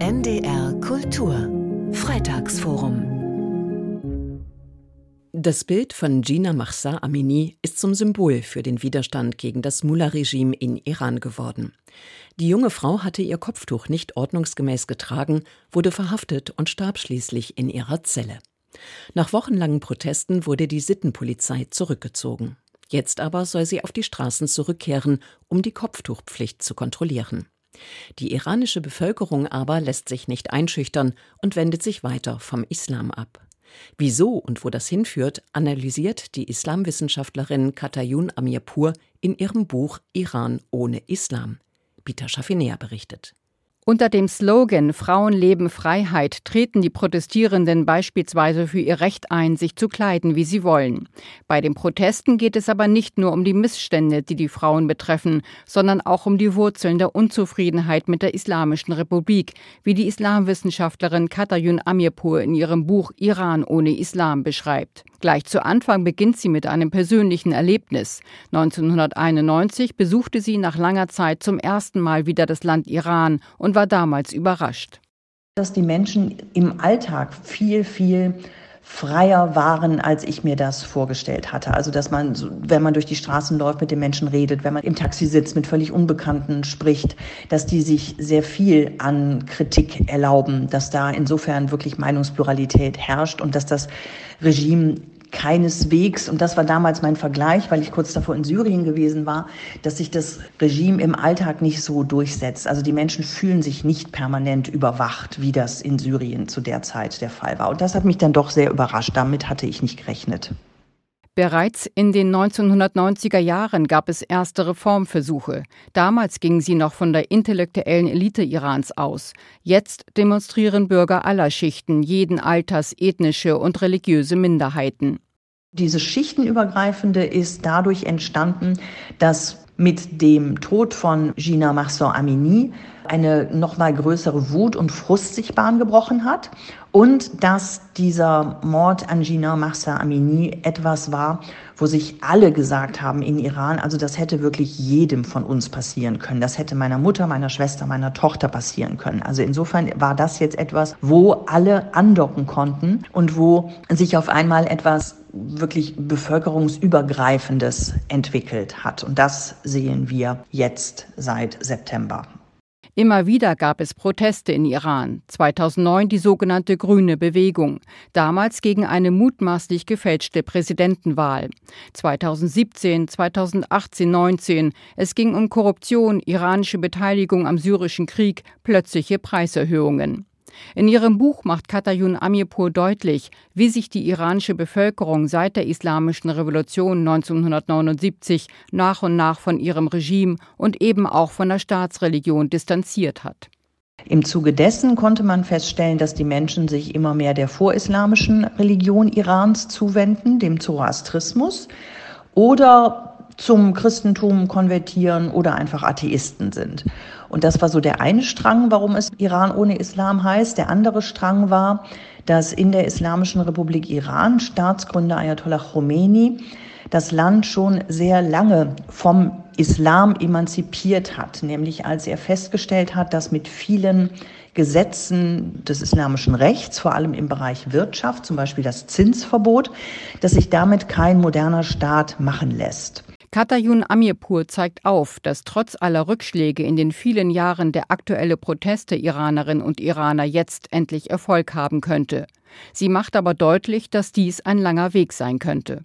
NDR Kultur Freitagsforum Das Bild von Gina Mahsa Amini ist zum Symbol für den Widerstand gegen das Mullah-Regime in Iran geworden. Die junge Frau hatte ihr Kopftuch nicht ordnungsgemäß getragen, wurde verhaftet und starb schließlich in ihrer Zelle. Nach wochenlangen Protesten wurde die Sittenpolizei zurückgezogen. Jetzt aber soll sie auf die Straßen zurückkehren, um die Kopftuchpflicht zu kontrollieren. Die iranische Bevölkerung aber lässt sich nicht einschüchtern und wendet sich weiter vom Islam ab. Wieso und wo das hinführt, analysiert die Islamwissenschaftlerin Katayun Amirpur in ihrem Buch Iran ohne Islam. Bita Schafinea berichtet. Unter dem Slogan Frauen leben Freiheit treten die Protestierenden beispielsweise für ihr Recht ein, sich zu kleiden, wie sie wollen. Bei den Protesten geht es aber nicht nur um die Missstände, die die Frauen betreffen, sondern auch um die Wurzeln der Unzufriedenheit mit der Islamischen Republik, wie die Islamwissenschaftlerin Katayun Amirpur in ihrem Buch Iran ohne Islam beschreibt. Gleich zu Anfang beginnt sie mit einem persönlichen Erlebnis. 1991 besuchte sie nach langer Zeit zum ersten Mal wieder das Land Iran und war damals überrascht. Dass die Menschen im Alltag viel, viel freier waren, als ich mir das vorgestellt hatte. Also dass man, wenn man durch die Straßen läuft, mit den Menschen redet, wenn man im Taxi sitzt, mit völlig Unbekannten spricht, dass die sich sehr viel an Kritik erlauben, dass da insofern wirklich Meinungspluralität herrscht und dass das Regime keineswegs, und das war damals mein Vergleich, weil ich kurz davor in Syrien gewesen war, dass sich das Regime im Alltag nicht so durchsetzt. Also die Menschen fühlen sich nicht permanent überwacht, wie das in Syrien zu der Zeit der Fall war. Und das hat mich dann doch sehr überrascht. Damit hatte ich nicht gerechnet. Bereits in den 1990er Jahren gab es erste Reformversuche. Damals gingen sie noch von der intellektuellen Elite Irans aus. Jetzt demonstrieren Bürger aller Schichten, jeden Alters, ethnische und religiöse Minderheiten. Diese schichtenübergreifende ist dadurch entstanden, dass mit dem Tod von Gina Marsan Amini eine noch mal größere Wut und Frust sich Bahn gebrochen hat und dass dieser Mord an Gina Mahsa Amini etwas war, wo sich alle gesagt haben in Iran, also das hätte wirklich jedem von uns passieren können. Das hätte meiner Mutter, meiner Schwester, meiner Tochter passieren können. Also insofern war das jetzt etwas, wo alle andocken konnten und wo sich auf einmal etwas wirklich bevölkerungsübergreifendes entwickelt hat. Und das sehen wir jetzt seit September. Immer wieder gab es Proteste in Iran. 2009 die sogenannte Grüne Bewegung, damals gegen eine mutmaßlich gefälschte Präsidentenwahl. 2017, 2018, 19 es ging um Korruption, iranische Beteiligung am syrischen Krieg, plötzliche Preiserhöhungen. In ihrem Buch macht Katayun Amirpur deutlich, wie sich die iranische Bevölkerung seit der Islamischen Revolution 1979 nach und nach von ihrem Regime und eben auch von der Staatsreligion distanziert hat. Im Zuge dessen konnte man feststellen, dass die Menschen sich immer mehr der vorislamischen Religion Irans zuwenden, dem Zoroastrismus, oder zum Christentum konvertieren oder einfach Atheisten sind. Und das war so der eine Strang, warum es Iran ohne Islam heißt. Der andere Strang war, dass in der Islamischen Republik Iran Staatsgründer Ayatollah Khomeini das Land schon sehr lange vom Islam emanzipiert hat, nämlich als er festgestellt hat, dass mit vielen Gesetzen des islamischen Rechts, vor allem im Bereich Wirtschaft, zum Beispiel das Zinsverbot, dass sich damit kein moderner Staat machen lässt. Katayun Amirpur zeigt auf, dass trotz aller Rückschläge in den vielen Jahren der aktuelle Protest der Iranerinnen und Iraner jetzt endlich Erfolg haben könnte. Sie macht aber deutlich, dass dies ein langer Weg sein könnte.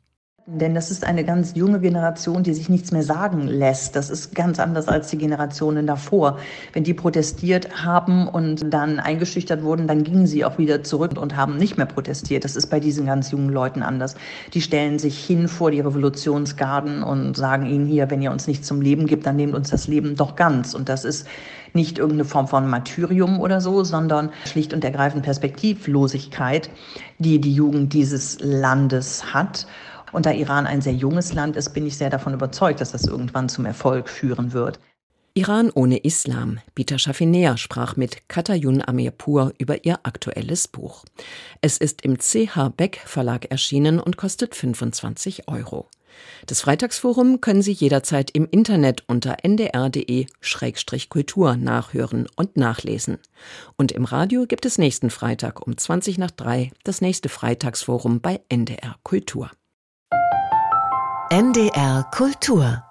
Denn das ist eine ganz junge Generation, die sich nichts mehr sagen lässt. Das ist ganz anders als die Generationen davor. Wenn die protestiert haben und dann eingeschüchtert wurden, dann gingen sie auch wieder zurück und haben nicht mehr protestiert. Das ist bei diesen ganz jungen Leuten anders. Die stellen sich hin vor die Revolutionsgarden und sagen ihnen hier, wenn ihr uns nicht zum Leben gibt, dann nehmt uns das Leben doch ganz. Und das ist nicht irgendeine Form von Martyrium oder so, sondern schlicht und ergreifend Perspektivlosigkeit, die die Jugend dieses Landes hat. Und da Iran ein sehr junges Land ist, bin ich sehr davon überzeugt, dass das irgendwann zum Erfolg führen wird. Iran ohne Islam. Bita Schafinea sprach mit Katayun Amirpur über ihr aktuelles Buch. Es ist im CH Beck Verlag erschienen und kostet 25 Euro. Das Freitagsforum können Sie jederzeit im Internet unter ndr.de-kultur nachhören und nachlesen. Und im Radio gibt es nächsten Freitag um 20 nach 3 das nächste Freitagsforum bei NDR Kultur. NDR Kultur